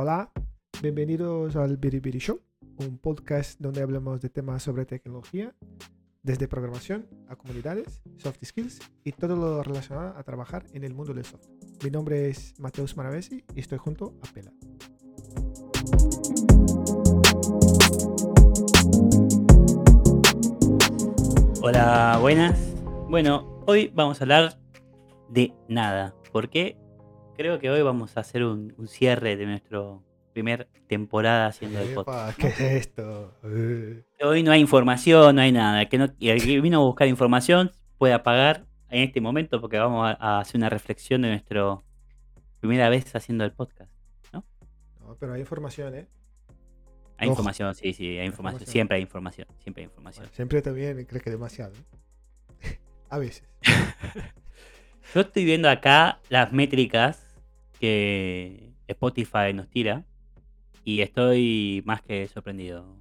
Hola. Bienvenidos al Biribiri Show, un podcast donde hablamos de temas sobre tecnología, desde programación a comunidades, soft skills y todo lo relacionado a trabajar en el mundo del software. Mi nombre es Mateus Maravesi y estoy junto a Pela. Hola, buenas. Bueno, hoy vamos a hablar de nada. ¿Por qué? Creo que hoy vamos a hacer un, un cierre de nuestra primer temporada haciendo el podcast. ¿Qué es esto? Eh. Hoy no hay información, no hay nada. El que no, y el que vino a buscar información puede apagar en este momento porque vamos a, a hacer una reflexión de nuestra primera vez haciendo el podcast. No, pero hay información, ¿eh? Hay Ojo. información, sí, sí, hay información. Información. Siempre hay información, siempre hay información. Bueno, siempre también creo que demasiado. a veces. Yo estoy viendo acá las métricas que Spotify nos tira y estoy más que sorprendido.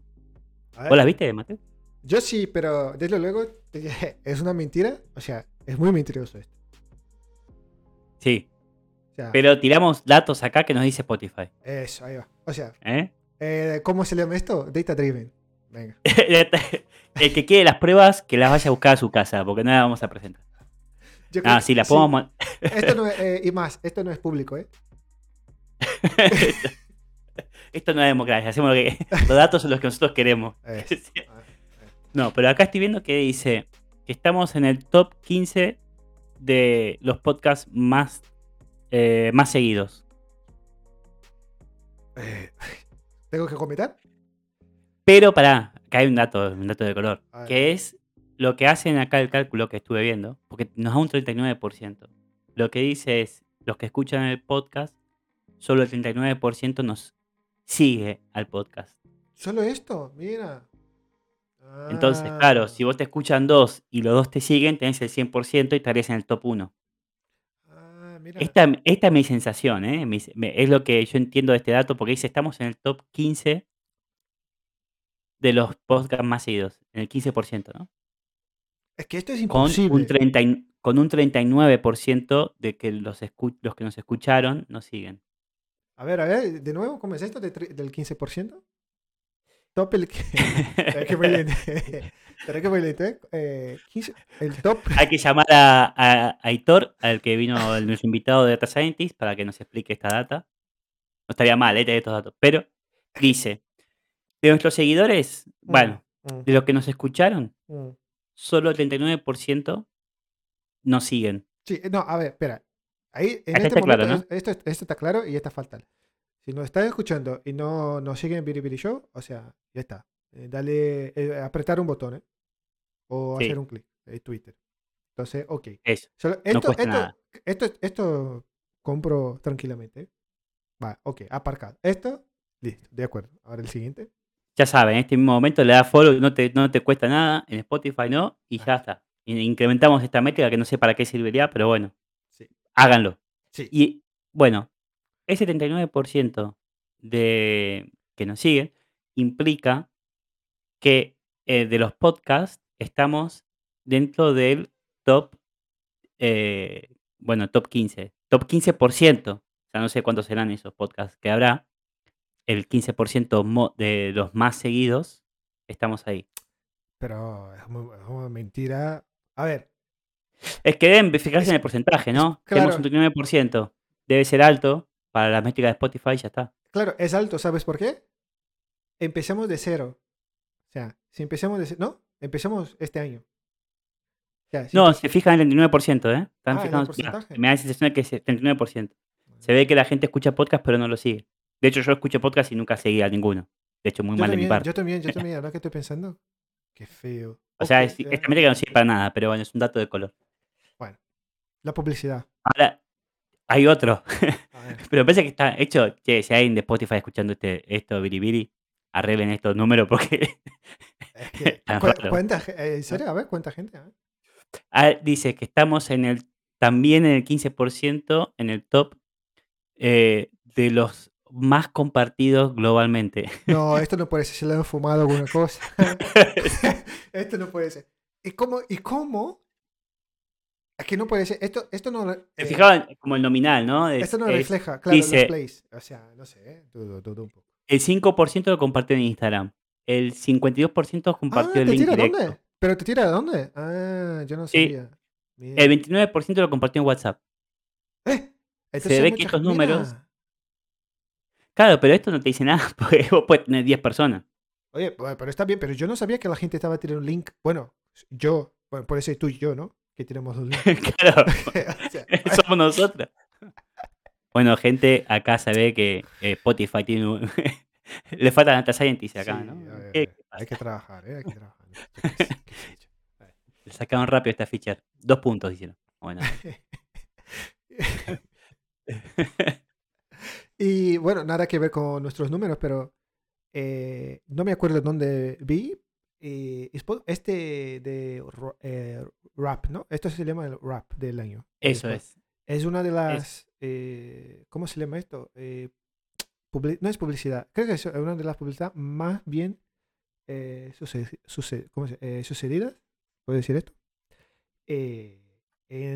¿Vos las viste, Mateo? Yo sí, pero desde luego es una mentira. O sea, es muy mentiroso esto. Sí, O sea, pero tiramos datos acá que nos dice Spotify. eso, ahí va. O sea, ¿eh? eh, ¿cómo se llama esto? Data driven. Venga. El que quiere las pruebas, que las vaya a buscar a su casa, porque no las vamos a presentar. Yo creo Ah, que- sí, las podemos... mon- Esto no es, eh, y más, esto no es público, ¿eh? Esto no es democracia, hacemos lo que... Los datos son los que nosotros queremos. Sí. No, pero acá estoy viendo que dice que estamos en el top 15 de los podcasts más, eh, más seguidos. eh, ¿Tengo que comentar? Pero pará, acá hay un dato, un dato de color, que es lo que hacen acá el cálculo que estuve viendo, porque nos da un 39%. Lo que dice es, los que escuchan el podcast, solo el 39% nos sigue al podcast. ¿Solo esto? Mira. Entonces, Ah, claro, si vos te escuchan dos y los dos te siguen, tenés el 100% y estarías en el top 1. Ah, mira. Esta, esta es mi sensación, ¿eh? Mi- es lo que yo entiendo de este dato, porque dice, estamos en el top 15 de los podcasts más seguidos, en el 15%, ¿no? Es que esto es Con imposible. un, 30 y- con un 39% de que los, escu- los que nos escucharon nos siguen. A ver, a ver, de nuevo, ¿cómo es esto de del 15%? Top el que... ¿eh? 15 el top... Hay que llamar a, a- a Aitor, al que vino el- nuestro invitado de Data Scientist, para que nos explique esta data. No estaría mal, ¿eh? tener estos datos. Pero dice, de nuestros seguidores, bueno, Mm, de los que nos escucharon, mm. Solo el 39% nos siguen. Sí, no, a ver, espera. Ahí, en Acá este está claro, momento, es- esto, esto está claro y esta falta. Si nos estás escuchando y no nos siguen en Biribiri Show, o sea, ya está. Eh, dale, eh, apretar un botón, ¿eh? O Sí. hacer un clic en Twitter. Entonces, ok. Eso. Solo- esto, cuesta esto, nada. esto, esto compro tranquilamente. ¿eh? Va, ok, aparcado. Esto, listo, de acuerdo. Ahora el siguiente. Ya saben, en este mismo momento le das follow, no te, no te cuesta nada, en Spotify no, y ya está. Incrementamos esta métrica que no sé para qué serviría, pero bueno, Sí. háganlo. Sí. Y bueno, ese 39% de que nos siguen implica que eh, de los podcasts estamos dentro del top, eh, bueno, top 15, top 15%, o sea, no sé cuántos serán esos podcasts que habrá, el 15% mo- de los más seguidos, estamos ahí. Pero es, muy- es una mentira. A ver, Es que deben fijarse Es- en el porcentaje, ¿no? claro. Tenemos un 39%, debe ser alto para las métricas de Spotify, ya está. claro, es alto, ¿sabes por qué? Empezamos de cero. O sea, si empezamos de cero. No, empezamos este año. O sea, si No, se fijan en el 39%, ¿eh? Están Ah, el porcentaje. me da la sensación de que es el 39%. Se ve que la gente escucha podcast, pero no lo sigue. De hecho, yo escucho podcast y nunca seguí a ninguno. De hecho, muy yo mal de mi también, parte. yo también, yo también, ahora que estoy pensando. Qué feo. O sea, es- ya, esta métrica no sirve para nada, pero bueno, es un dato de color. Bueno, la publicidad. Ahora, hay otro. Pero parece que está hecho. Che, si hay alguien de Spotify escuchando este, esto, Biribiri, arreglen estos números porque. Es que, cu- raro. ¿cuánta, ge- eh, ¿En serio? A ver, ¿cuánta gente? A ver. Ah, dice que estamos en el también en el 15% en el top eh, de los más compartidos globalmente. No, esto no puede ser. Se le han fumado alguna cosa. esto no puede ser. ¿Y cómo? ¿Y cómo? Es que no puede ser. Esto, esto no. Eh, fijaban como el nominal, ¿no? Es- esto no es- refleja, claro, los dice- plays. O sea, no sé, ¿eh? Dudo, dudo un poco. El 5% lo compartió en Instagram. El 52% Ah, compartió ¿te el link tira directo. dónde? ¿Pero te tira de dónde? Ah, yo no Sí. sabía. Mira. El 29% lo compartió en WhatsApp. Eh, se ve que estos mira. números- Claro, pero esto no te dice nada porque vos puedes tener 10 personas. Oye, pero está bien, pero yo no sabía que la gente estaba tirando un link. Bueno, yo, bueno, puede ser tú y yo, ¿no? Que tenemos un link. claro, O sea, somos nosotros. Bueno, gente, acá se ve que eh, Spotify tiene un... Le falta data scientist acá, sí, ¿no? hay que trabajar, ¿eh? Hay que trabajar. Qué qué. Le sacaron rápido esta feature. Dos puntos, hicieron. Bueno. Y bueno, nada que ver con nuestros números, pero eh, no me acuerdo dónde vi. eh, este de eh, rap, ¿no? Esto se llama el rap del año. Eso es. Es una de las. eh, ¿Cómo se llama esto? Eh, no es publicidad. Creo que es una de las publicidades más bien eh, suce- suce- ¿cómo se- sucedidas. ¿Puedo decir esto?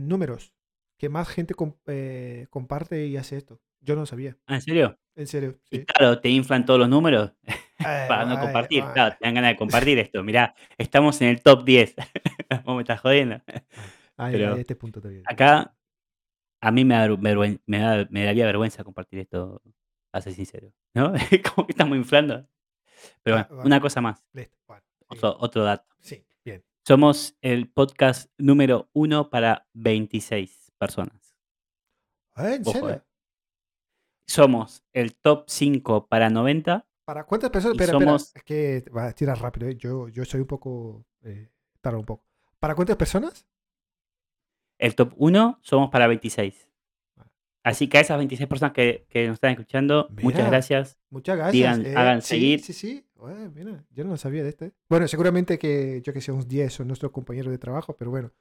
Números. Que más gente com- eh, comparte y hace esto. Yo no sabía. Ah, ¿En serio? En serio. Y claro, te inflan todos los números Eh, para no ay, compartir. ay. Claro, te dan ganas de compartir esto. Mirá, estamos en el top 10. Vos me estás jodiendo. Ay, pero este punto todavía. Acá, a mí me, da me, da- me daría vergüenza compartir esto, a ser sincero. ¿No? Como que estamos inflando. Pero Ah, bueno, una cosa más. Listo. Otro dato. Sí, bien. Somos el podcast número uno para 26 personas. Ah, ¿En Ojo, serio? eh. Somos el top 5 para 90. ¿Para cuántas personas? Espera. somos- Es que va a tirar rápido, ¿eh? Yo, yo soy un poco. Eh, tardo un poco. ¿Para cuántas personas? El top 1 somos para 26. Ah. Así que a esas 26 personas que, que nos están escuchando, muchas gracias. Muchas gracias. Digan, eh. hagan sí, seguir. Sí, sí. Ué, mira, yo no lo sabía de este. Bueno, seguramente que yo que sé, unos 10 son nuestros compañeros de trabajo, pero bueno.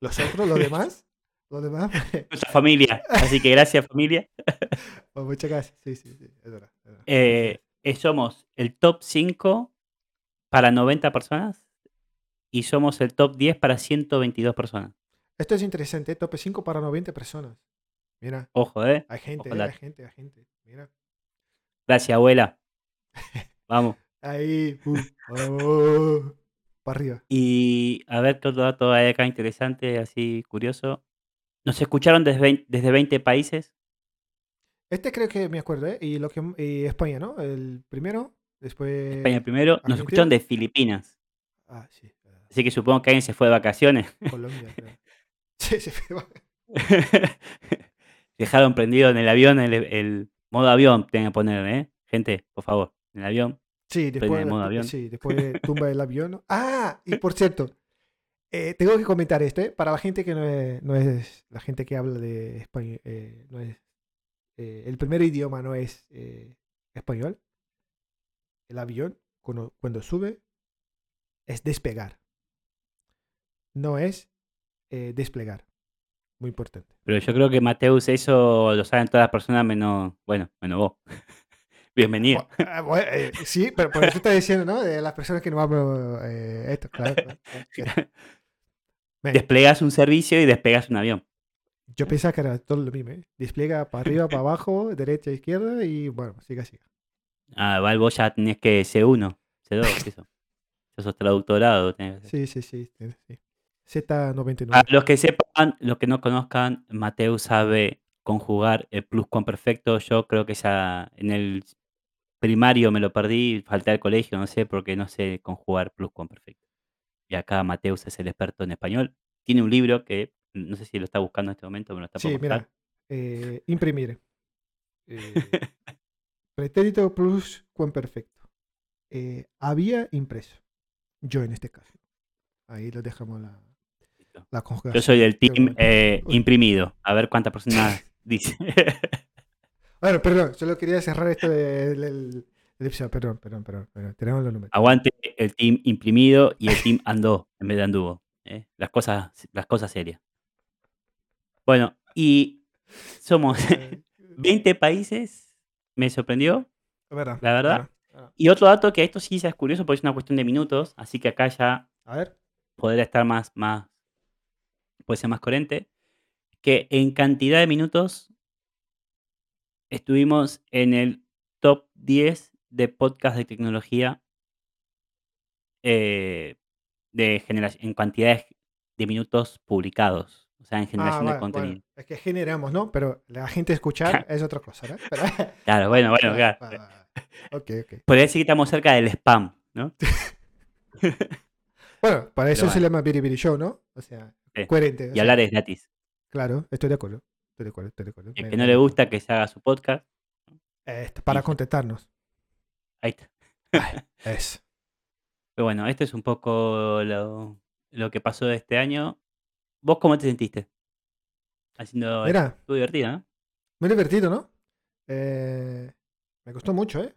Los otros, los demás, los demás. Nuestra familia. Así que gracias, familia. pues muchas gracias. Sí, sí, sí. Es verdad. es verdad. Eh, eh, somos el top 5 para 90 personas y somos el top 10 para 122 personas. Esto es interesante, tope 5 para 90 personas. Mira, Ojo, ¿eh? hay gente, eh, hay gente, hay gente. Mira. Gracias, abuela. Vamos. Ahí, uh, oh, para arriba. Y a ver otro dato hay acá interesante, así curioso. Nos escucharon desde 20, desde 20 países. Este creo que me acuerdo, ¿eh? Y, lo que, y España, ¿no? El primero, después... España primero. Nos escucharon de Filipinas. Ah, sí. Así que supongo que alguien se fue de vacaciones. Colombia. creo. sí, sí. pero- Dejaron prendido en el avión el, el modo avión. Tienen que poner, ¿eh? Gente, por favor, en el avión. Sí, después, el modo avión. sí, después tumba el avión. Ah, y por cierto, eh, tengo que comentar esto, ¿eh? Para la gente que no es, no es la gente que habla de español, eh, no es, eh, el primer idioma no es eh, español. El avión, cuando, cuando sube, es despegar. No es eh, desplegar. Muy importante. Pero yo creo que Mateus eso lo saben todas las personas menos, bueno, menos vos. Bienvenido. Bu- bueno, sí, pero por eso está diciendo, ¿no? De las personas que no hablan esto, claro. claro, claro. Desplegas un servicio y despegas un avión. Yo pensaba que era todo lo mismo, ¿eh? Despliega para arriba, para abajo, derecha, izquierda y bueno, siga, siga. Ah, igual vos ya tenés que C1, C2, eso. Eso sos traductorado. tenés. Sí, sí, sí. sí, sí. Z99. Para los que sepan, los que no conozcan, Mateus sabe conjugar el pluscuamperfecto. Yo creo que ya en el primario me lo perdí, falté al colegio, no sé, porque no sé conjugar pluscuamperfecto. Y acá Mateus es el experto en español. Tiene un libro que no sé si lo está buscando en este momento, me lo está sí, mira. eh, imprimir. Eh, pretérito plus cuamperfecto. Eh, había impreso. Yo en este caso. Ahí lo dejamos la, la conjugación. Yo soy del team imprimido. A ver cuántas personas dice. Bueno, perdón, solo quería cerrar esto del del- Perdón, perdón, perdón. perdón. Tenemos los números. Aguante el team imprimido y el team andó en vez de anduvo. ¿eh? Las, cosas, las cosas serias. Bueno, y somos Eh, 20 países. Me sorprendió. verdad, La verdad. verdad. Y otro dato que esto sí es curioso porque es una cuestión de minutos. Así que acá ya A ver. podrá estar más, más, puede ser más coherente, que en cantidad de minutos estuvimos en el top 10 de podcast de tecnología eh, de generación, en cantidades de minutos publicados, o sea, en Ah, generación de bueno, contenido. es que generamos, ¿no? Pero la gente escuchar es otra cosa, ¿no? Pero- Claro, bueno, bueno, Claro, claro. va, va, va. Ok, ok. Podría decir que estamos cerca del spam, ¿no? Bueno, para eso Pero se bueno. llama Biri Biri Show, ¿no? O sea, Sí. coherente. o Y sea, hablar es gratis. Claro, estoy de acuerdo. Estoy de acuerdo, estoy de acuerdo. El que no le gusta. que se haga su podcast, para contestarnos. Ahí está. Ay, es. Pero bueno, esto es un poco lo, lo que pasó este año. ¿Vos cómo te sentiste? Haciendo? Mira, Estuvo divertido, ¿no? muy divertido, ¿no? Eh, me gustó mucho, ¿eh?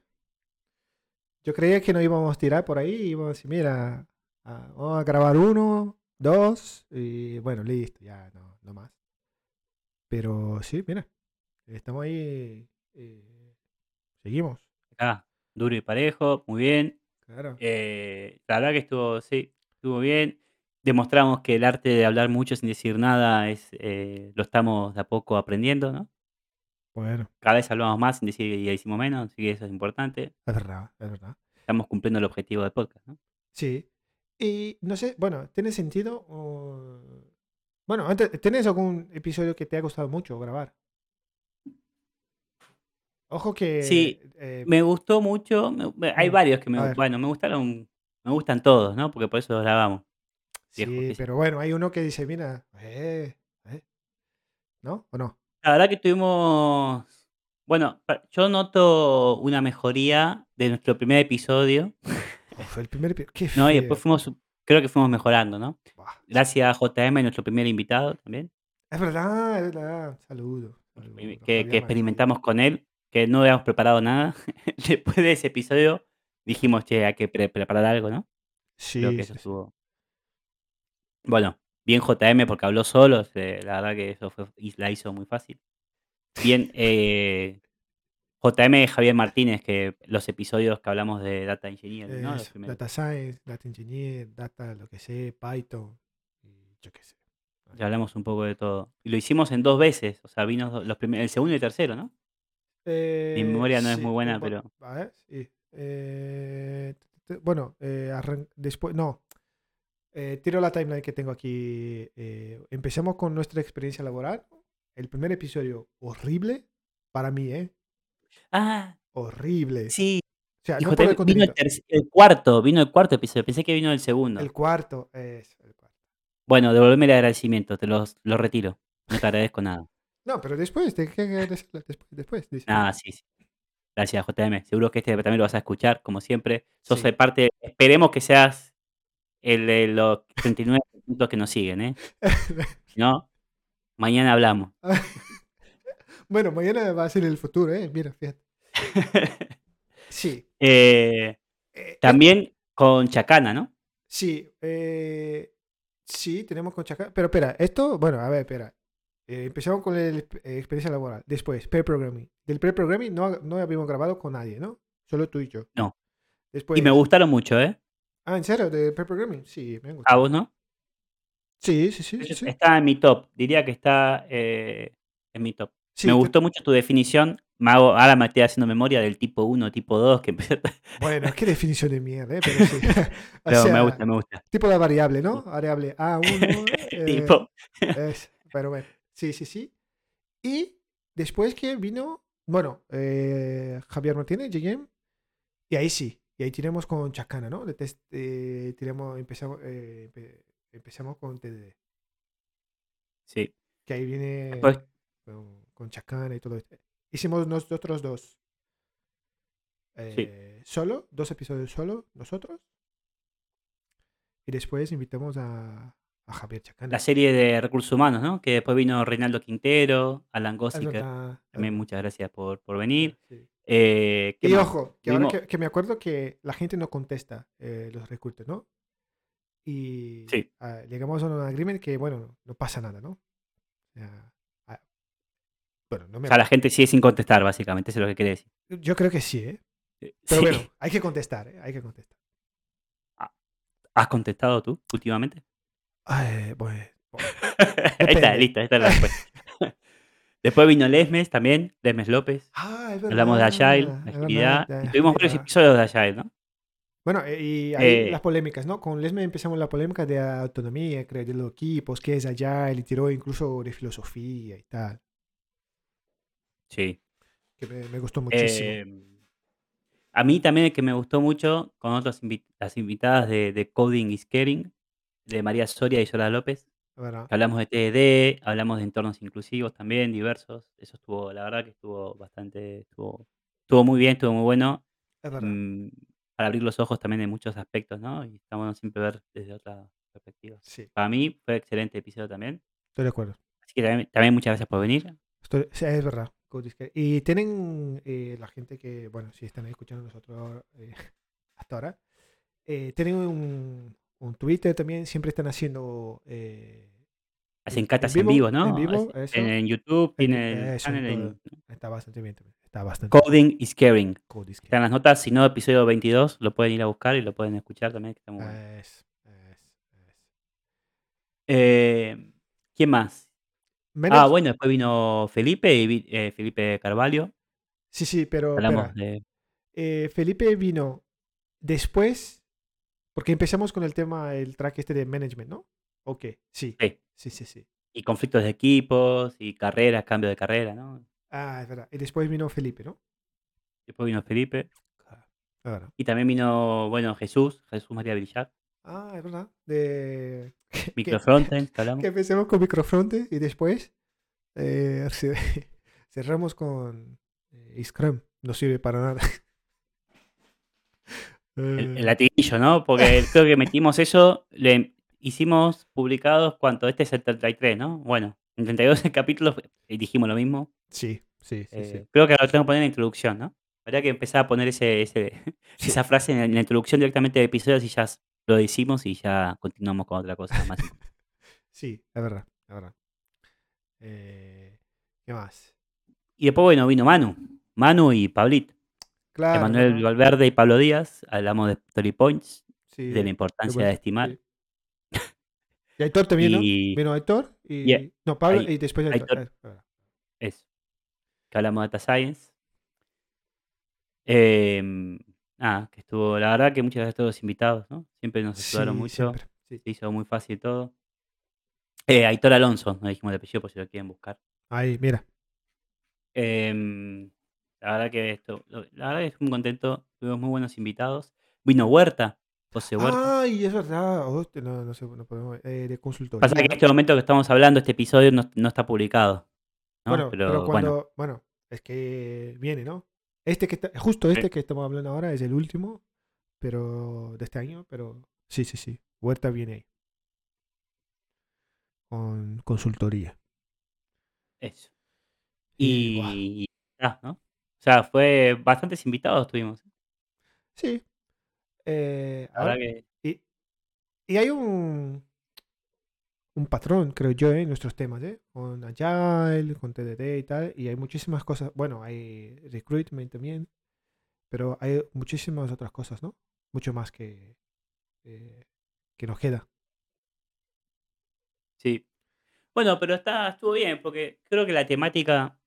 Yo creía que no íbamos a tirar por ahí, íbamos a decir, mira, ah, vamos a grabar uno, dos, y bueno, listo, ya, no, no más. Pero sí, mira, estamos ahí, eh, seguimos, Acá, duro y parejo, muy bien. claro. Eh, la verdad que estuvo, sí, estuvo bien. Demostramos que el arte de hablar mucho sin decir nada es eh, lo estamos de a poco aprendiendo, ¿no? Bueno, Cada vez hablamos más sin decir y decimos menos, así que eso es importante. es verdad, es verdad. Estamos cumpliendo el objetivo del podcast, ¿no? Sí. Y no sé, bueno, ¿tiene sentido? o- Bueno, antes, ¿tienes algún episodio que te ha gustado mucho grabar? Ojo que... Sí, eh, Me gustó mucho, me- hay Mm, varios que me, a gu- ver. bueno, me gustaron, me gustan todos, ¿no? Porque por eso los grabamos. sí, pero bueno, hay uno que dice, mira, eh, eh", ¿no? ¿O no? La verdad que tuvimos, bueno, yo noto una mejoría de nuestro primer episodio, Uf, el primer... Qué ¿no? Y feo. después fuimos, creo que fuimos mejorando, ¿no? Gracias a JM, nuestro primer invitado también, Es verdad, es verdad. Saludo. saludo, que, experimentamos con él, que no habíamos preparado nada. Después de ese episodio dijimos, che, hay que pre- preparar algo, ¿no? Creo Sí, que sí, eso sí. estuvo. Bueno, bien JM porque habló solo, la verdad que eso fue, la hizo muy fácil. Bien, eh, JM Javier Martínez, que los episodios que hablamos de Data Engineering, ¿no? Eso, data Science, Data Engineer, Data, lo que sé, Python, yo qué sé. Ya hablamos un poco de todo. Y lo hicimos en dos veces, o sea, vino do- los primer- el segundo y el tercero, ¿no? Mi Eh, memoria no es muy buena, pero a ver, sí. Eh, bueno, eh, arran- después, no. Tiro la timeline que tengo aquí. empezamos con nuestra experiencia laboral. El primer episodio, horrible para mí, ¿eh? Ah, Horrible. sí. O sea, Y no por el JM vino el, contenido. terc- el cuarto, vino el cuarto episodio. Pensé que vino el segundo. El cuarto, es el cuarto. Bueno, devolveme el agradecimiento, te los, lo retiro. No te agradezco nada. No, pero después, después, después, dice. Ah, sí, sí. Gracias, JM. Seguro que este también lo vas a escuchar, como siempre. Sos Sí. de parte, esperemos que seas el de los 39 puntos que nos siguen, ¿eh? Si no, mañana hablamos. bueno, mañana va a ser el futuro, ¿eh? Mira, fíjate. Sí. Eh, eh, también con Chacana, ¿no? Sí, eh, sí, tenemos con Chacal. Pero espera, esto, bueno, a ver, espera. Eh, empezamos con la experiencia laboral. Después, pre-programming. Del pre-programming no, no habíamos grabado con nadie, ¿no? Solo tú y yo. No. Después, Y me gustaron mucho, ¿eh? Ah, ¿en serio? ¿De pre-programming? Sí, me han A vos, ¿no? Sí, sí, sí. Está en mi top. Diría que está eh, en mi top. Sí, me te- gustó mucho tu definición. Me hago- ahora me estoy haciendo memoria del tipo 1, tipo 2, que Bueno, qué definición de mierda, ¿eh? Pero sí. Pero sea, me gusta, me gusta. tipo de variable, ¿no? Variable A1. eh, tipo, Es, pero bueno, sí, sí, sí. Y después que vino, bueno, eh, Javier Martínez, GM, y ahí sí, y ahí tiramos con Chacana, ¿no? De test, eh, tiramos, empezamos, eh, empe- empezamos con TDD, sí. que ahí viene Después, con, con Chacana y todo esto. Hicimos nosotros dos. eh, Solo, dos episodios solo, nosotros. Y después invitamos a, a Javier Chacana. la serie de recursos humanos, ¿no? Que después vino Reinaldo Quintero, Alan Es Gossiker. También muchas gracias por, por venir. sí. Eh, ¿qué Y más? ojo, que ahora que, que me acuerdo que la gente no contesta eh, los recursos, ¿no? Y Sí. ah, llegamos a un agreement que, bueno, no pasa nada, ¿no? O ah, bueno, no O me... sea, la gente sigue sin contestar, básicamente, eso es lo que quiere decir. Yo creo que sí, ¿eh? Eh, Pero sí. bueno, hay que contestar, ¿eh? Hay que contestar. ¿Has contestado tú últimamente? Ay, pues, bueno. Ahí está, listo, esta es la respuesta. Después vino Lesmes también, Lesmes López. Ah, es Hablamos de Agile, verdad, verdad, agilidad. Y tuvimos varios episodios de Agile, ¿no? Bueno, eh, y ahí Eh, las polémicas, ¿no? Con Lesme empezamos la polémica de autonomía, creo, de los equipos, qué es Agile, y tiró incluso de filosofía y tal, sí. que me, me gustó muchísimo. Eh, a mí también el que me gustó mucho, con otras las invitadas de, de Coding is Caring, de María Soria y Yola López, hablamos de TDD, hablamos de entornos inclusivos también, diversos. Eso estuvo, la verdad que estuvo bastante, estuvo, estuvo muy bien, estuvo muy bueno. Es mm, para abrir los ojos también en muchos aspectos, ¿no? Y está bueno siempre ver desde otra perspectiva. Sí, Para mí fue excelente episodio también. estoy de acuerdo. Así que también, también muchas gracias por venir. Estoy- es verdad. Y tienen eh, la gente que, bueno, si están escuchando nosotros eh, hasta ahora, eh, tienen un, un Twitter también, siempre están haciendo... eh, Hacen en catas vivo, en vivo, ¿no? en vivo, Así- eso. en, en YouTube, En- tienen el eso, channel en en está bastante bien también. Está bastante bien. Coding is Caring. Code is Care. Están las notas, si no, episodio 22, lo pueden ir a buscar y lo pueden escuchar también, que está muy bueno. Es- es- es. Eh, ¿Quién más? Ah, bueno, después vino Felipe, y eh, Felipe Carvalho. Sí, sí, pero Hablamos de. Eh, Felipe vino después, porque empezamos con el tema, el track este de management, ¿no? Ok, sí, Sí, sí, sí, sí. y conflictos de equipos, y carreras, cambio de carrera, ¿no? Ah, es verdad. Y después vino Felipe, ¿no? Después vino Felipe. Verdad. Y también vino, bueno, Jesús, Jesús María Villar. Ah, es verdad. De... Microfrontend, que hablamos. Que empecemos con Microfronte y después eh, ce- cerramos con eh, Scrum. No sirve para nada. El, Eh, el latiguillo, ¿no? Porque creo que metimos eso, le hicimos publicados, ¿cuánto? Este es el 33, ¿no? Bueno, en 32 capítulos eh, dijimos lo mismo. sí, sí, sí, sí. Eh, Creo que lo tengo que poner en la introducción, ¿no? Habría que empezar a poner ese, ese, Sí. esa frase en la, en la introducción directamente de episodios y ya lo decimos y ya continuamos con otra cosa más. Sí, es verdad, es verdad. Eh, ¿Qué más? y después, bueno, vino Manu. Manu y Pablit. Claro. Emanuel. Valverde y Pablo Díaz. Hablamos de Story Points, Sí, de la importancia de estimar. sí. Y Aitor también, ¿no? Y Vino Aitor y... y- no, Pablo y después Aitor. Aitor. eh, eso. Que hablamos de Data Science. Nada, que estuvo, la verdad que muchas gracias a todos los invitados, ¿no? Siempre nos ayudaron Sí, mucho. Sí. Se hizo muy fácil todo. Eh, Aitor Alonso, no dijimos el apellido por si lo quieren buscar. Ahí, mira. Em, la verdad que esto, lo- la verdad que estoy muy contento. Tuvimos muy buenos invitados. Vino Huerta, José Huerta. Ay, es verdad. No, no sé, no podemos. eh, de consultoría. Pasa que en este momento que estamos hablando, este episodio no, no está publicado. ¿no? Bueno, pero, bueno, cuando. Bueno. es que viene, ¿no? Este que está, justo este que estamos hablando ahora es el último, pero de este año, pero sí, sí, sí. Huerta viene ahí. Con consultoría. eso. Y, Y, ah, ¿no? O sea, fue bastantes invitados tuvimos. sí. Eh, ahora, que y, y hay un, un patrón, creo yo, en nuestros temas, ¿eh? Con Agile, con TDD y tal, y hay muchísimas cosas. Bueno, hay recruitment también, pero hay muchísimas otras cosas, ¿no? Mucho más que, eh, que nos queda. sí. Bueno, pero está, estuvo bien, porque creo que la temática,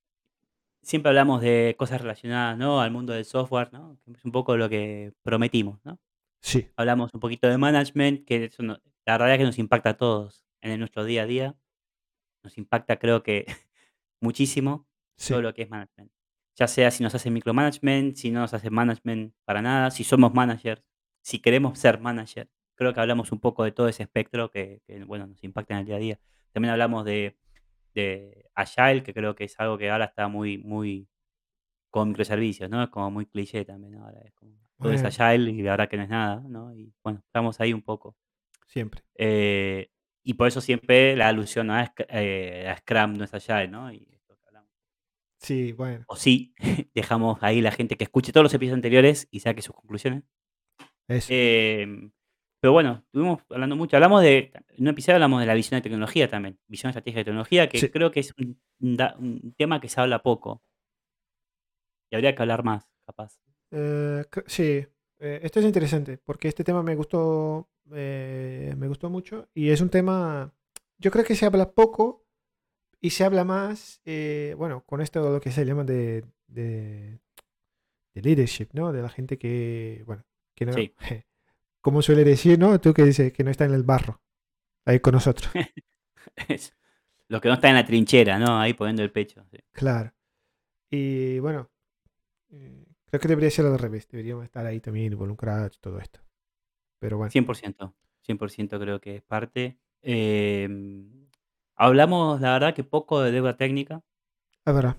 siempre hablamos de cosas relacionadas, ¿no? Al mundo del software, ¿no? Que es un poco lo que prometimos, ¿no? Sí, Hablamos un poquito de management, que eso no- la realidad es que nos impacta a todos en nuestro día a día. Nos impacta, creo que, muchísimo sí, todo lo que es management. Ya sea si nos hacen micromanagement, si no nos hacen management para nada, si somos managers, si queremos ser manager. Creo que hablamos un poco de todo ese espectro que, que, bueno, nos impacta en el día a día. También hablamos de, de Agile, que creo que es algo que ahora está muy, muy con microservicios, ¿no? Es como muy cliché también ahora. Es como, todo es. Agile y la verdad que no es nada, ¿no? Y bueno, estamos ahí un poco. siempre. Eh, y por eso siempre la alusión eh, a Scrum no es Agile, ¿no? Y esto que hablamos. Sí, bueno. O sí, dejamos ahí la gente que escuche todos los episodios anteriores y saque sus conclusiones. Eso. Eh, pero bueno, estuvimos hablando mucho. Hablamos de, en un episodio hablamos de la visión de tecnología también. Visión estratégica de tecnología, que Sí. creo que es un, tema que se habla poco. Y habría que hablar más, capaz. Eh, sí, eh, esto es interesante porque este tema me gustó, eh, me gustó mucho y es un tema yo creo que se habla poco y se habla más, bueno, con esto lo que se llama de, de, de leadership, ¿no? De la gente que, bueno, que no, Sí. como suele decir, ¿no? Tú que dices que no está en el barro, ahí con nosotros. Los que no están en la trinchera, ¿no? Ahí poniendo el pecho. sí. Claro. Y bueno, eh, creo que debería ser al revés. Deberíamos estar ahí también involucrados y todo esto. Pero bueno, 100%. 100% creo que es parte. Eh, hablamos, la verdad, que poco de deuda técnica. es verdad.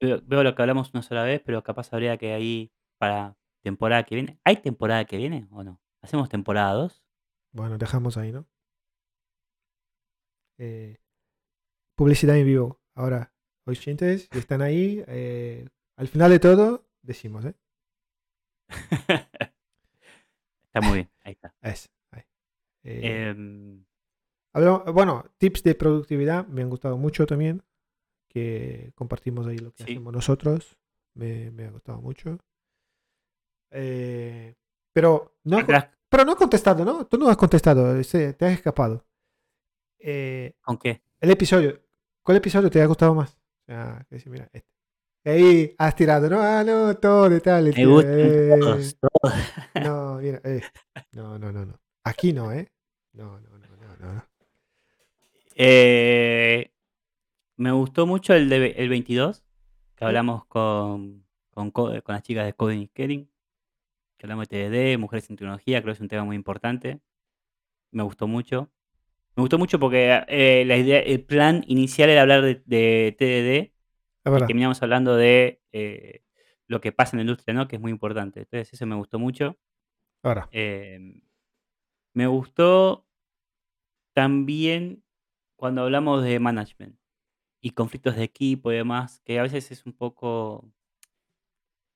Veo, veo lo que hablamos una sola vez, pero capaz habría que ahí para temporada que viene. ¿Hay temporada que viene o no? ¿Hacemos temporada 2? Bueno, dejamos ahí, ¿no? Eh, publicidad en vivo. Ahora, oyentes, si están ahí, eh, al final de todo, decimos, ¿eh? Está muy bien, ahí está. Es, ahí. Eh, Em, hablamos- bueno, tips de productividad me han gustado mucho también. Que compartimos ahí lo que Sí. hacemos nosotros. Me, me ha gustado mucho. Eh, pero no, pero no has contestado, ¿no? Tú no has contestado, te has escapado. Eh, ¿Con qué? el episodio, ¿cuál episodio te ha gustado más? Que decir, mira, este. Ahí has tirado, ¿no? Ah, no, todo de tal. Me gustan eh, todos, todos. no, mira, eh, no, no, no, no. Aquí no, ¿eh? No, no, no, no, no. Eh, me gustó mucho el, de, el 22, que hablamos con, con, co- con las chicas de Coding y Caring, que hablamos de TDD, mujeres en tecnología, creo que es un tema muy importante. Me gustó mucho. Me gustó mucho porque eh, la idea, el plan inicial era hablar de, de TDD y terminamos hablando de eh, lo que pasa en la industria, ¿no? Que es muy importante. Entonces, eso me gustó mucho. Ahora, Eh, me gustó también cuando hablamos de management y conflictos de equipo y demás, que a veces es un poco...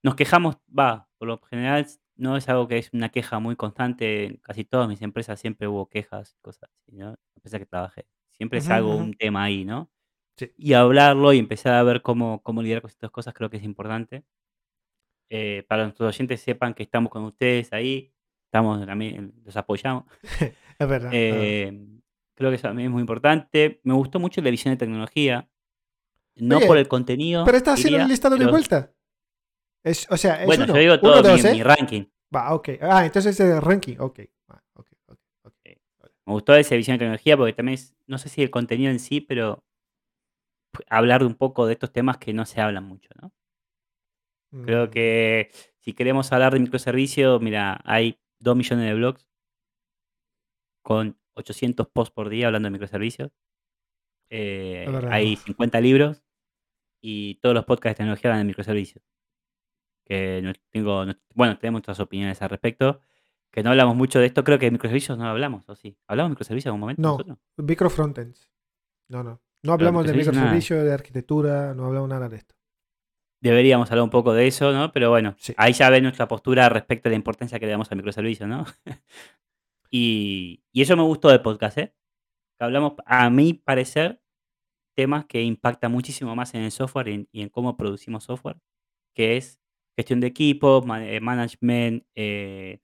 Nos quejamos, va, por lo general no es algo que es una queja muy constante, en casi todas mis empresas siempre hubo quejas y cosas así, ¿no? Empresa que trabajé. Siempre es Ujú, algo, ujú. un tema ahí, ¿no? Sí. Y hablarlo y empezar a ver cómo, cómo lidiar con estas cosas creo que es importante. Eh, para que nuestros oyentes sepan que estamos con ustedes ahí, estamos también, los apoyamos. es verdad. es verdad. Eh, creo que eso también es muy importante. Me gustó mucho la visión de tecnología. No Oye, por el contenido. Pero está haciendo diría, el listado de pero- vuelta. Es, o sea, es Bueno, uno. yo digo uno, todo dos, mi, ¿eh? mi ranking. Va, ok. Ah, entonces es el ranking. Ok. Ah, ok, ok, ok. Me gustó esa visión de tecnología porque también es, no sé si el contenido en sí, pero hablar de un poco de estos temas que no se hablan mucho, ¿no? Creo Mm, que si queremos hablar de microservicios, mira, hay 2 millones de blogs con 800 posts por día hablando de microservicios. Eh, hay 50 libros y todos los podcasts de tecnología hablan de microservicios. Que no tengo, no- bueno, tenemos nuestras opiniones al respecto. Que no hablamos mucho de esto, creo que de microservicios no hablamos, ¿o sí? ¿Hablamos de microservicios en algún momento No, nosotros? micro frontends. No, no. No hablamos de microservicios, nada. de arquitectura, no hablamos nada de esto. Deberíamos hablar un poco de eso, ¿no? Pero bueno, Sí. ahí ya ven nuestra postura respecto a la importancia que le damos al microservicio, ¿no? y, y eso me gustó del podcast, ¿eh? Que hablamos, a mi parecer, temas que impactan muchísimo más en el software y en, y en cómo producimos software, que es gestión de equipos, ma- eh, management, eh,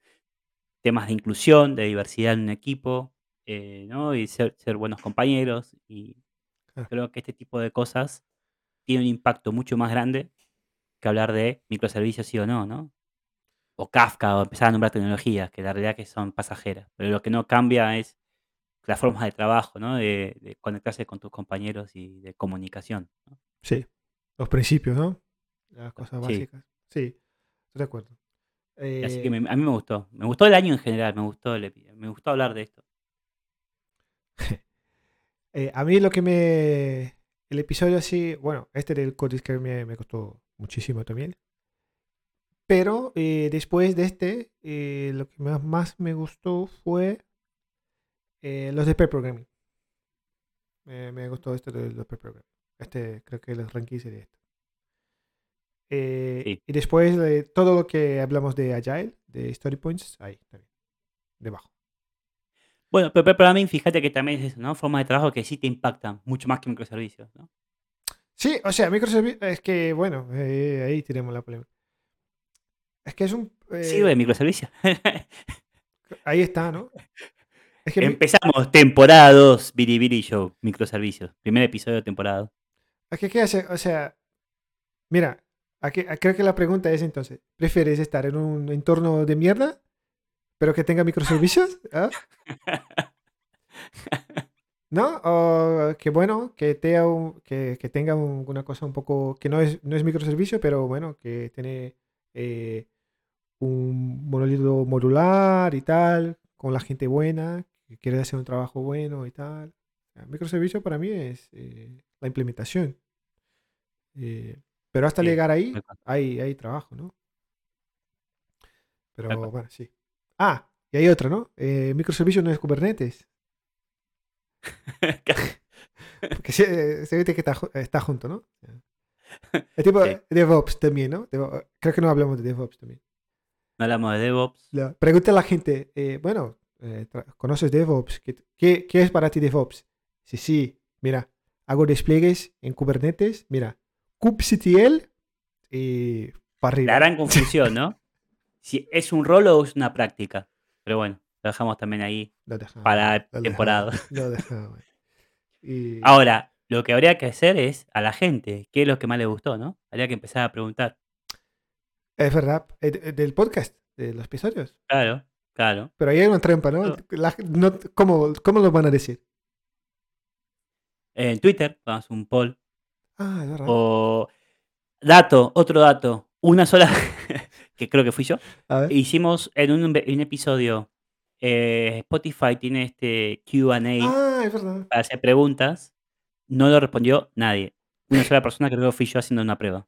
temas de inclusión, de diversidad en un equipo, eh, ¿no? Y ser, ser buenos compañeros. Y Claro. creo que este tipo de cosas tiene un impacto mucho más grande que hablar de microservicios sí o no, ¿no? O Kafka, o empezar a nombrar tecnologías, que la realidad que son pasajeras. Pero lo que no cambia es la forma de trabajo, ¿no? De, de conectarse con tus compañeros y de comunicación. ¿no? Sí. Los principios, ¿no? Las cosas básicas. Sí, estoy de acuerdo. Y Así Eh, que me- a mí me gustó. Me gustó el año en general, me gustó, el me gustó hablar de esto. eh, a mí lo que me... El episodio así, bueno, este del Codiscare me, me costó muchísimo también. Pero eh, después de este, eh, lo que más, más me gustó fue eh, los de pair programming. Me, me gustó esto de los pair programming. Este creo que el ranking sería esto. Eh, Sí. Y después de todo lo que hablamos de Agile, de Story Points, ahí también. Debajo. Bueno, pero, pero mí, fíjate que también es eso, ¿no? Formas de trabajo que sí te impactan mucho más que microservicios, ¿no? Sí, o sea, microservicios, es que, bueno, eh, ahí tenemos la polémica. Es que es un... eh, Sirve de microservicios. ahí está, ¿no? Es que, mi- Empezamos temporada 2, Biribiri Show, microservicios. Primer episodio de temporada 2. es que, ¿qué hace? O sea, mira, aquí- creo que la pregunta es entonces, ¿prefieres estar en un entorno de mierda, pero que tenga microservicios? ¿Ah? ¿No? O que bueno, que, tenga un- que, que tenga un- una cosa un poco, que no es, no es microservicio, pero bueno, que tiene eh, un monolito modular y tal, con la gente buena, que quiere hacer un trabajo bueno y tal. Microservicio para mí es eh, la implementación. Eh, pero hasta Sí, llegar ahí, hay, hay trabajo, ¿no? Pero bueno, sí. Ah, y hay otro, ¿no? Eh, microservicio no es Kubernetes. Porque se, se ve que está, ju- está junto, ¿no? El tipo Sí. DevOps también, ¿no? Devo- creo que no hablamos de DevOps también. No hablamos de DevOps. La- Pregunta a la gente, eh, bueno, eh, ¿conoces DevOps? ¿Qué, qué, qué es para ti DevOps? Sí, sí, mira, hago despliegues en Kubernetes, mira, kubectl y para arriba. La gran confusión, ¿no? Si es un rol o es una práctica. Pero bueno, lo dejamos también ahí dejamos, para lo temporada. lo dejamos. Y- Ahora, lo que habría que hacer es a la gente, ¿qué es lo que más le gustó, no? Habría que empezar a preguntar. Es verdad, eh, de- del podcast, de los episodios. Claro, claro. Pero ahí hay una trampa, ¿no? La- no- ¿cómo, ¿Cómo lo van a decir? En Twitter, vamos un poll. Ah, es verdad. O dato, otro dato. Una sola, que creo que fui yo. A ver. Hicimos en un, en un episodio, eh, Spotify tiene este QA Ah, es para hacer preguntas. No lo respondió nadie. Una sola persona creo que fui yo haciendo una prueba.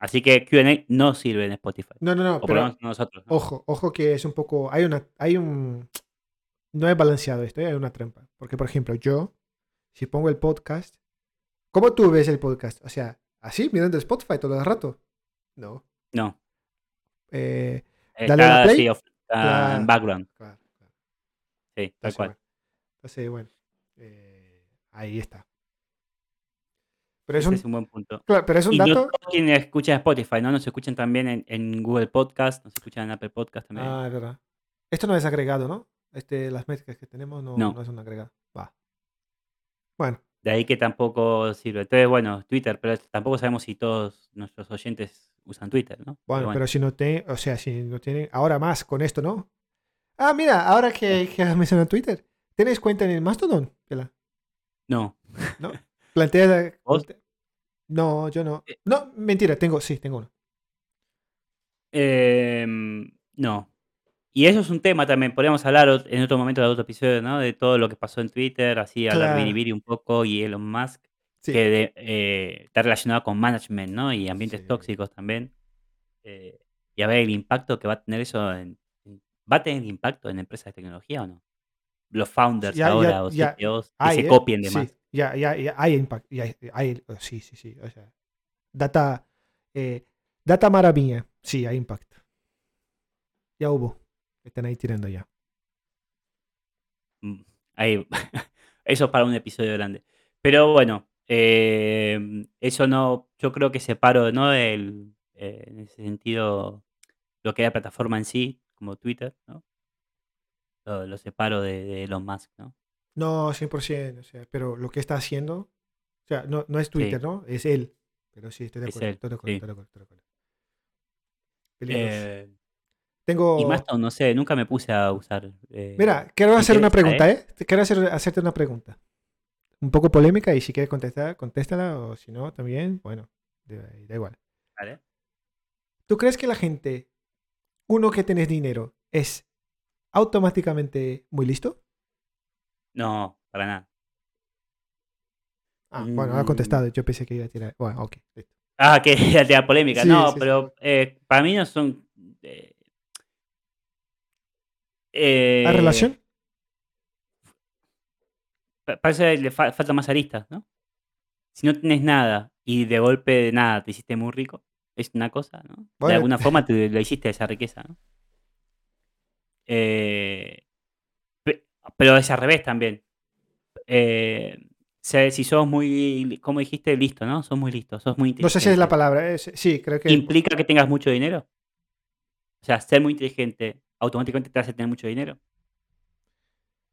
Así que QA no sirve en Spotify. No, no, no, o pero nosotros. ¿no? ojo, ojo que es un poco, hay una, hay un, no es balanceado esto, ¿eh? hay una trampa. Porque, por ejemplo, yo, si pongo el podcast, ¿cómo tú ves el podcast? O sea, así, mirando Spotify todo el rato. No. No. Eh, Está, Dale a la play. sí, está background. claro, claro. Sí, tal cual. bueno. Entonces, bueno, eh, ahí está. Pero es un, es un buen punto. claro, pero es un Y no dato. todos quienes escuchan Spotify, ¿no? Nos escuchan también en, en Google Podcast, nos escuchan en Apple Podcast también. Ah, es verdad. Esto no es agregado, ¿no? Este, las métricas que tenemos no, No. no es un agregado. Va. Bueno, De ahí que tampoco sirve. Entonces, bueno, Twitter, pero tampoco sabemos si todos nuestros oyentes usan Twitter, ¿no? bueno, pero si no te, o sea, si no tienen, ahora más con esto, ¿no? Ah, mira, ahora que, que has mencionado Twitter, ¿tienes cuenta en el Mastodon? Pela? No. Plantea. ¿Vos? No, yo no. Eh. No, mentira, tengo, sí, tengo uno. Em, no. Y eso es un tema también, podríamos hablar en otro momento de otro episodio, ¿no? De todo lo que pasó en Twitter, así hablar Claro. biribiri un poco y Elon Musk, Sí. que de- eh, está relacionado con management, ¿no? Y ambientes Sí. tóxicos también. Eh, y a ver el impacto que va a tener eso en, ¿Va a tener impacto en empresas de tecnología o no? Los founders Ya- ya- ahora o ya CTOs que Hay, se ¿eh? copien de Sí, más. ya, ya, ya hay impact. ya hay, hay- sí, sí, sí. O sea, data, eh, data maravilla. Sí, hay impact. Ya hubo. Están ahí tirando ya. Mm, Ahí, eso es para un episodio grande. Pero bueno, eh, eso no, yo creo que separo, ¿no? El, eh, en ese sentido, lo que es la plataforma en sí, como Twitter, ¿no? Lo, lo separo de, de Elon Musk, ¿no? No, 100%. O sea, pero lo que está haciendo. O sea, no, no es Twitter, ¿no? Es él. Pero sí, estoy de Es acuerdo. él, Estoy de acuerdo, sí. estoy de acuerdo, estoy de acuerdo. Eh, Tengo. y Mastodon, no sé, nunca me puse a usar. eh, Mira, quiero hacer una pregunta, ¿eh? Quiero hacer, hacerte una pregunta. Un poco polémica y si quieres contestar, contéstala o si no, también, bueno, da, igual. ¿vale? ¿Tú crees que la gente, uno que tenés dinero, es automáticamente muy listo? No, para nada. Ah, bueno, ha contestado. Yo pensé que iba a tirar. Bueno, ok. listo. Ah, que ya te da polémica. Sí, no, sí, sí. pero eh, para mí no son. eh, eh, ¿Hay relación? pa- Parece que le fa- falta más aristas, ¿no? Si no tienes nada y de golpe de nada te hiciste muy rico, es una cosa, ¿no? Bueno. De alguna forma te lo hiciste esa riqueza, ¿no? Eh, pe- pero es al revés también. Eh, si sos muy, como dijiste, listo, ¿no? Sos muy listo, sos muy No sé si es la inteligente. palabra. es- sí, creo que. ¿Implica que tengas mucho dinero? O sea, ser muy inteligente automáticamente te hace tener mucho dinero.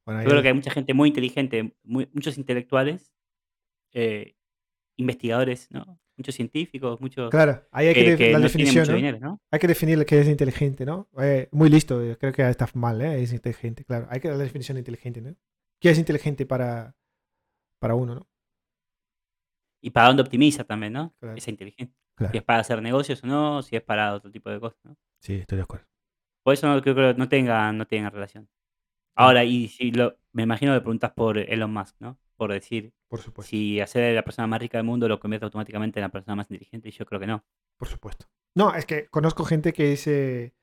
Bueno, Yo creo que hay mucha gente muy inteligente, muy- muchos intelectuales, eh, investigadores, ¿no? Muchos científicos, muchos Claro, ahí hay que, que, def- que la no definición, mucho ¿no? dinero, ¿no? Hay que definir qué es inteligente, ¿no? Eh, muy listo, eh, creo que está mal, ¿eh? Es inteligente, claro. Hay que dar la definición de inteligente, ¿no? ¿Qué es inteligente para, para uno, ¿no? Y para dónde optimiza también, ¿no? Claro. Esa inteligencia. Claro. Si es para hacer negocios o no, si es para otro tipo de cosas, ¿no? Sí, estoy de acuerdo. Por eso no creo que no tengan, no tengan relación. Ahora, y si lo, me imagino que preguntas por Elon Musk, ¿no? Por decir, Por supuesto. si hacer la persona más rica del mundo lo convierte automáticamente en la persona más inteligente, y yo creo que no. Por supuesto. No, es que conozco gente que dice,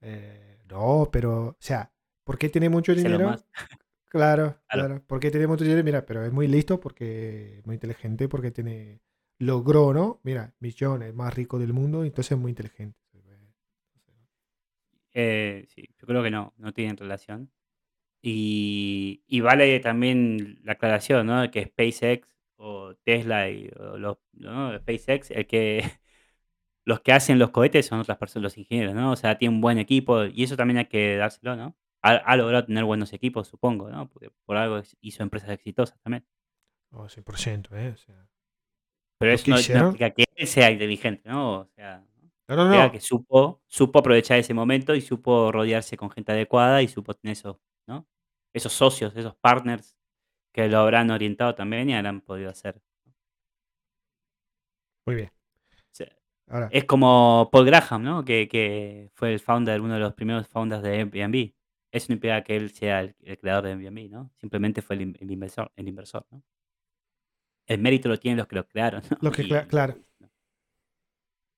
eh, no, pero, o sea, ¿por qué tiene mucho dinero? Claro, Claro. claro. ¿Por qué tiene mucho dinero? Mira, pero es muy listo porque es muy inteligente, porque tiene, logró, ¿no? Mira, millones, más rico del mundo, entonces es muy inteligente. Eh, sí, yo creo que no, no tienen relación. Y, y vale también la aclaración, ¿no? Que SpaceX o Tesla y o los, ¿no? SpaceX, el que, los que hacen los cohetes son otras personas, los ingenieros, ¿no? O sea, tiene un buen equipo y eso también hay que dárselo, ¿no? Ha, ha logrado tener buenos equipos, supongo, ¿no? Porque por algo hizo empresas exitosas también. Oh, 100%, ¿eh? O sea, Pero eso no, implica que él sea inteligente, ¿no? O sea, no, no, no. que supo, supo aprovechar ese momento y supo rodearse con gente adecuada y supo tener esos, ¿no? Esos socios, esos partners que lo habrán orientado también y habrán podido hacer. Muy bien. O sea, Ahora, es como Paul Graham, ¿no? Que, que fue el founder, uno de los primeros founders de Airbnb. Eso no implica que él sea el, el creador de Airbnb, ¿no? Simplemente fue el inversor, el inversor, ¿no? El mérito lo tienen los que lo crearon, ¿no? Lo que Y- claro.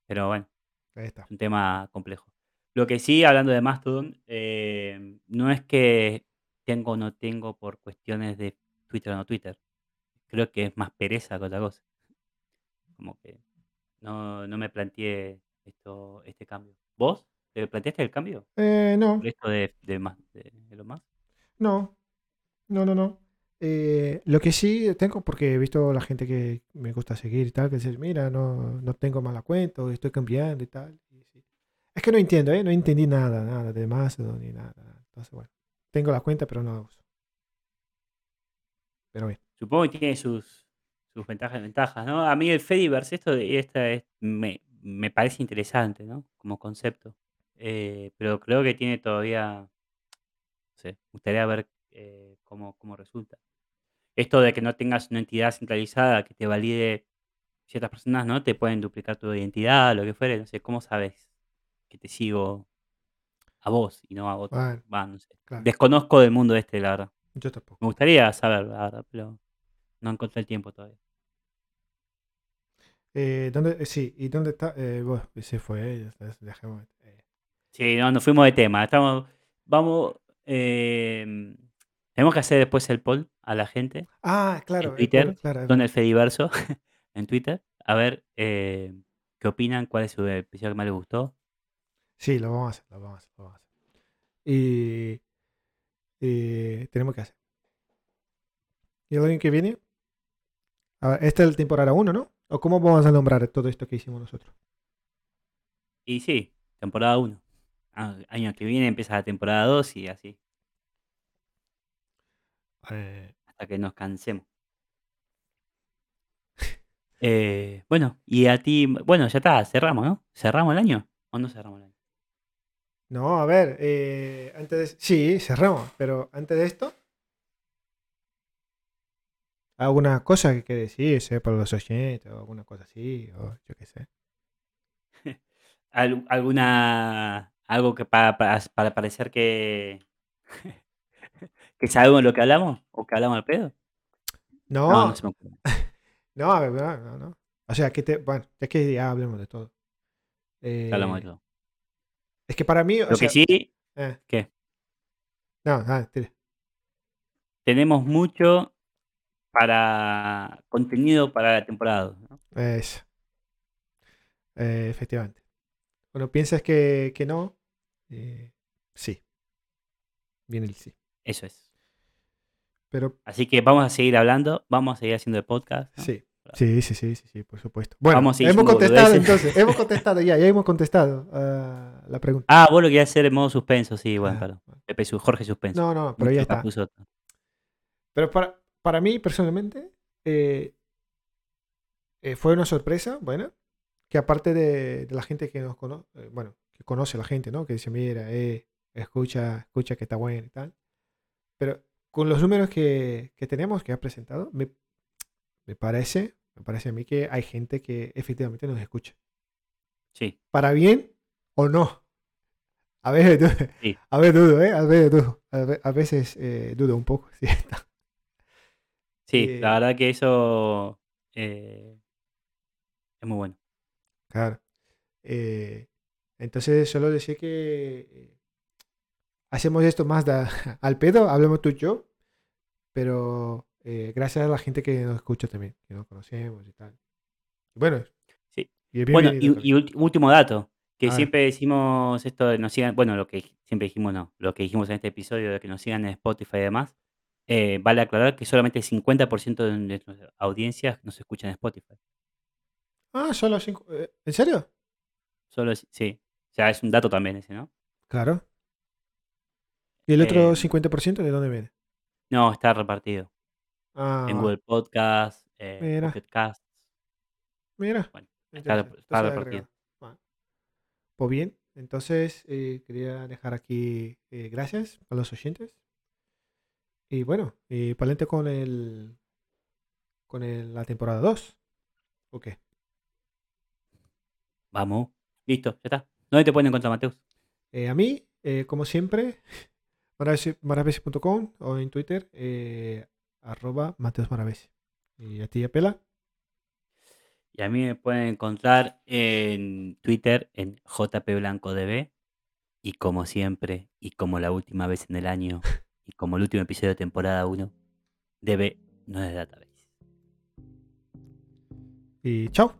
Pero bueno. ahí está. es un tema complejo. Lo que sí, hablando de Mastodon, eh, no es que tengo o no tengo por cuestiones de Twitter o no Twitter. Creo que es más pereza que otra cosa. Como que no, no me planteé esto, este cambio. ¿Vos? ¿Te planteaste el cambio? Eh, no, ¿Por esto de, de, más, de Elon Musk? no, no, no, no. Eh, lo que sí tengo, porque he visto la gente que me gusta seguir y tal, que dice, mira, no, no tengo mala cuenta, estoy cambiando y tal. Es que no entiendo, ¿eh? No entendí nada, nada de Mastodon ni nada. nada. Entonces, bueno, tengo la cuenta, pero no la uso. Pero bien. Supongo que tiene sus, sus ventajas y desventajas, ¿no? A mí el Fediverse, esto de- esta es- me, me parece interesante, ¿no? Como concepto. Eh, pero creo que tiene todavía, no sé, gustaría ver eh, cómo, cómo resulta. Esto de que no tengas una entidad centralizada que te valide ciertas personas, ¿no? Te pueden duplicar tu identidad, lo que fuere, no sé, ¿cómo sabes que te sigo a vos y no a otro? Bueno, no sé. claro. Desconozco del mundo este, la verdad. Yo tampoco. Me gustaría saber, la verdad, pero no encontré el tiempo todavía. Eh, ¿dónde, eh, sí, ¿y dónde está? Eh, bueno, se fue, dejemos. eh. Sí, no, nos fuimos de tema. Estamos, vamos, eh, tenemos que hacer después el poll a la gente Ah, claro, en el Twitter, claro, con el Fediverso, en Twitter, a ver eh, qué opinan, cuál es su episodio que más les gustó. Sí, lo vamos a hacer, lo vamos a hacer, lo vamos a hacer. Y, y tenemos que hacer. ¿Y el año que viene? A ver, esta es la temporada 1, ¿no? ¿O cómo vamos a nombrar todo esto que hicimos nosotros? Y sí, temporada 1. Año que viene empieza la temporada 2 y así, Eh, hasta que nos cansemos. Eh, bueno, y a ti, bueno, ya está, cerramos, ¿no? ¿Cerramos el año o no cerramos el año? no, a ver, eh, antes de... Sí, cerramos, pero antes de esto... ¿Alguna cosa que quiere decirse para los oyentes o alguna cosa así? O yo qué sé. Al- alguna algo que para, para, para parecer que que sabemos lo que hablamos o que hablamos al pedo no No, no se me no, no, no, no. O sea, que te... Bueno, es que ya hablemos de todo. hablamos de Eh, todo es que para mí, o lo sea, que sí eh, que no, ah, tira. tenemos mucho para contenido para la temporada ¿no? Eso. Eh, efectivamente. Cuando piensas que, que no, eh, sí. Viene el sí. eso es Pero así que vamos a seguir hablando vamos a seguir haciendo el podcast ¿no? sí. Sí, sí, sí, sí, sí, por supuesto. Bueno, Vamos hemos contestado boludeces. entonces. Hemos contestado ya, ya hemos contestado ah, la pregunta. ah vos lo querías hacer en modo suspenso sí bueno Ah, claro Pepe Jorge suspenso No, no, pero ya está. Pero para, para mí, personalmente, eh, eh, fue una sorpresa, bueno, que aparte de, de la gente que nos conoce, bueno, que conoce a la gente, ¿no? Que dice, mira, eh, escucha, escucha que está bueno y tal. Pero con los números que, que tenemos, que ha presentado, me, me parece, me parece a mí que hay gente que efectivamente nos escucha. Sí, ¿Para bien o no? A veces, du- Sí. a veces dudo, ¿eh? A veces dudo, a ve- a veces eh, dudo un poco. sí. sí, Eh, la verdad que eso eh, es muy bueno. Claro. Entonces, solo decir que hacemos esto más da- al pedo, hablamos tú y yo, pero eh, gracias a la gente que nos escucha también, que nos conocemos y tal. Bueno, Sí. y Bueno, y, y último dato, que A ver. siempre decimos esto de nos sigan, bueno, lo que siempre dijimos no, lo que dijimos en este episodio de que nos sigan en Spotify y demás, eh, vale aclarar que solamente el 50% de nuestras audiencias nos escuchan en Spotify. Ah, solo cinco. eh, ¿En serio? Solo sí, o sea, es un dato también ese, ¿no? Claro. ¿Y el otro Eh, 50% de dónde viene? no, está repartido en Ah, Google Podcast, eh, mira, Pocket mira. bueno, está, repartido. Bueno, pues bien, entonces eh, quería dejar aquí eh, gracias a los oyentes. Y bueno, y palente con el con el- la temporada 2. ¿O qué? Vamos, listo, ya está. ¿Dónde te pueden encontrar, Mateus? Eh, a mí, eh, como siempre, maravesi.com o en Twitter, eh, arroba Mateos Maravesi. Y a ti, Apela. Y a mí me pueden encontrar en Twitter en jpblancodb. Y como siempre, y como la última vez en el año, y como el último episodio de temporada 1, DB no es database. Y chao.